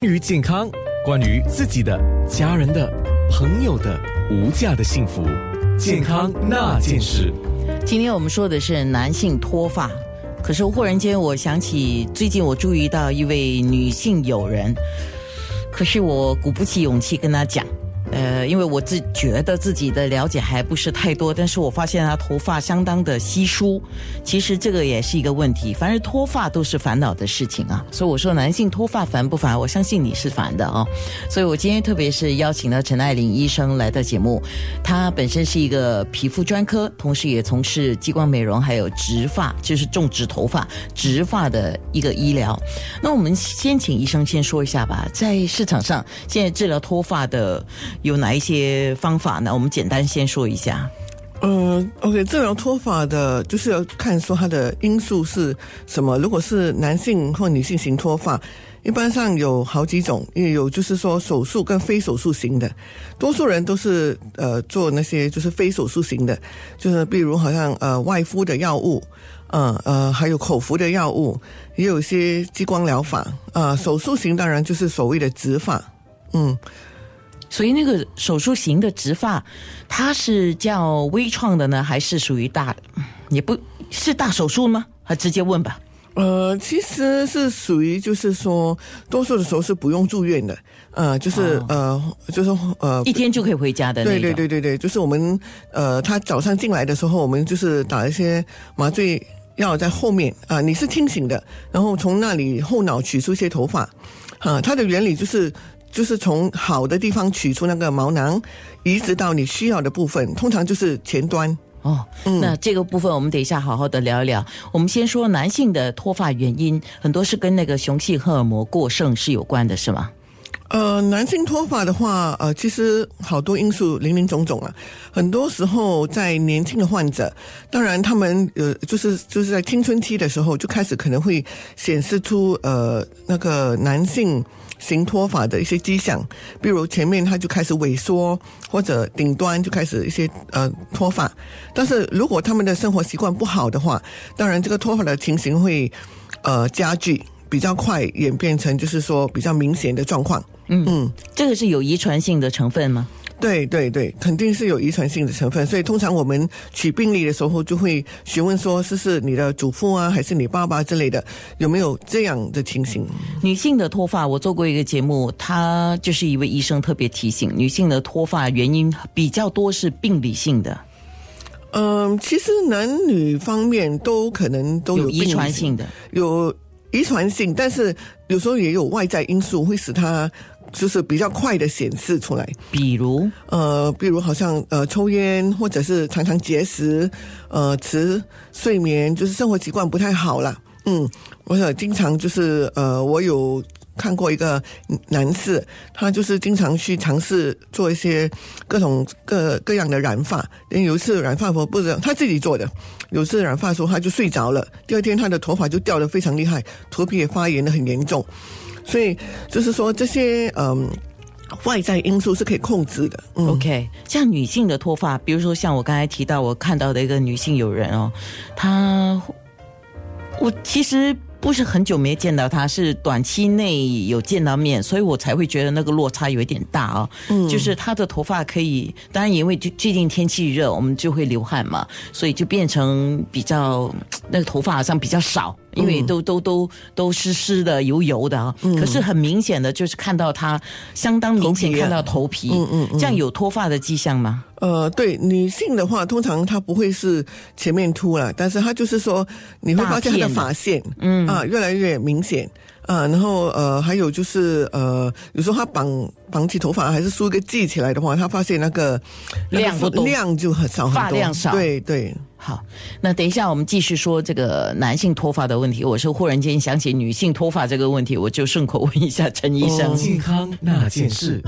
关于健康，关于自己的、家人的、朋友的无价的幸福，健康那件事。今天我们说的是男性脱发，可是忽然间我想起最近我注意到一位女性友人，可是我鼓不起勇气跟她讲。呃，因为我自觉得自己的了解还不是太多，但是我发现他头发相当的稀疏，其实这个也是一个问题。凡是脱发都是烦恼的事情啊，所以我说男性脱发烦不烦？我相信你是烦的啊。所以我今天特别是邀请了陈爱玲医生来到节目，她本身是一个皮肤专科，同时也从事激光美容，还有植发，就是种植头发、植发的一个医疗。那我们先请医生先说一下吧，在市场上现在治疗脱发的。有哪一些方法呢？我们简单先说一下。嗯，OK，治疗脱发的，就是要看说它的因素是什么。如果是男性或女性型脱发，一般上有好几种，也有就是说手术跟非手术型的。多数人都是呃做那些就是非手术型的，就是比如好像呃外敷的药物，嗯呃还有口服的药物，也有一些激光疗法啊。手术型当然就是所谓的植发，嗯。所以那个手术型的植发，它是叫微创的呢，还是属于大？也不是大手术吗？还直接问吧。呃，其实是属于就是说，多数的时候是不用住院的。呃，就是呃，就是呃，一天就可以回家的。对对对对对，就是我们呃，他早上进来的时候，我们就是打一些麻醉药在后面啊，你是清醒的，然后从那里后脑取出一些头发。啊，它的原理就是。就是从好的地方取出那个毛囊，移植到你需要的部分，通常就是前端。哦，那这个部分我们等一下好好的聊一聊。我们先说男性的脱发原因，很多是跟那个雄性荷尔蒙过剩是有关的，是吗？呃，男性脱发的话，呃，其实好多因素林林总总啊。很多时候在年轻的患者，当然他们呃，就是就是在青春期的时候就开始可能会显示出呃那个男性。型脱发的一些迹象，比如前面他就开始萎缩，或者顶端就开始一些呃脱发。但是如果他们的生活习惯不好的话，当然这个脱发的情形会呃加剧，比较快演变成就是说比较明显的状况。嗯嗯，这个是有遗传性的成分吗？对对对，肯定是有遗传性的成分，所以通常我们取病例的时候就会询问说，是是你的祖父啊，还是你爸爸之类的，有没有这样的情形？女性的脱发，我做过一个节目，他就是一位医生特别提醒，女性的脱发原因比较多是病理性的。嗯，其实男女方面都可能都有遗传性的，有遗传性，但是有时候也有外在因素会使它。就是比较快的显示出来，比如呃，比如好像呃抽烟，或者是常常节食，呃迟睡眠，就是生活习惯不太好了。嗯，我想经常就是呃，我有看过一个男士，他就是经常去尝试做一些各种各各样的染发。有一次染发服不是他自己做的，有次染发的时候他就睡着了，第二天他的头发就掉的非常厉害，头皮也发炎的很严重。所以就是说，这些嗯外在因素是可以控制的。OK，像女性的脱发，比如说像我刚才提到我看到的一个女性友人哦，她我其实。不是很久没见到她，是短期内有见到面，所以我才会觉得那个落差有一点大哦。嗯，就是她的头发可以，当然因为最最近天气热，我们就会流汗嘛，所以就变成比较那个头发好像比较少，因为都都都都湿湿的、油油的啊。嗯，可是很明显的就是看到他相当明显看到头皮，嗯嗯，这样有脱发的迹象吗？呃，对，女性的话，通常她不会是前面秃了，但是她就是说，你会发现她的发线，嗯啊，越来越明显啊。然后呃，还有就是呃，有时候她绑绑起头发，还是梳一个髻起来的话，她发现那个量不量就很少，发量少。对对，好，那等一下我们继续说这个男性脱发的问题。我是忽然间想起女性脱发这个问题，我就顺口问一下陈医生，健康那件事。